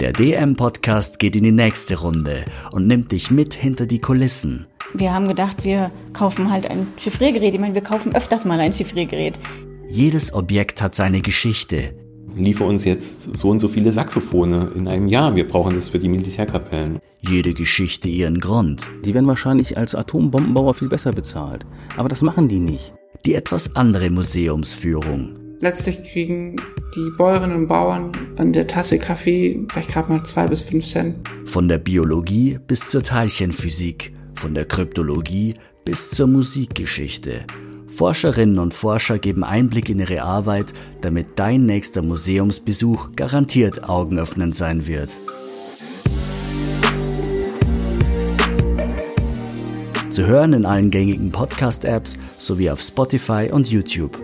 Der DM-Podcast geht in die nächste Runde und nimmt dich mit hinter die Kulissen. Wir haben gedacht, wir kaufen halt ein Chiffriergerät. Ich meine, wir kaufen öfters mal ein Chiffriergerät. Jedes Objekt hat seine Geschichte. Liefer uns jetzt so und so viele Saxophone in einem Jahr. Wir brauchen das für die Militärkapellen. Jede Geschichte ihren Grund. Die werden wahrscheinlich als Atombombenbauer viel besser bezahlt. Aber das machen die nicht. Die etwas andere Museumsführung. Letztlich kriegen die Bäuerinnen und Bauern an der Tasse Kaffee vielleicht gerade mal zwei bis fünf Cent. Von der Biologie bis zur Teilchenphysik, von der Kryptologie bis zur Musikgeschichte. Forscherinnen und Forscher geben Einblick in ihre Arbeit, damit dein nächster Museumsbesuch garantiert augenöffnend sein wird. Zu hören in allen gängigen Podcast-Apps sowie auf Spotify und YouTube.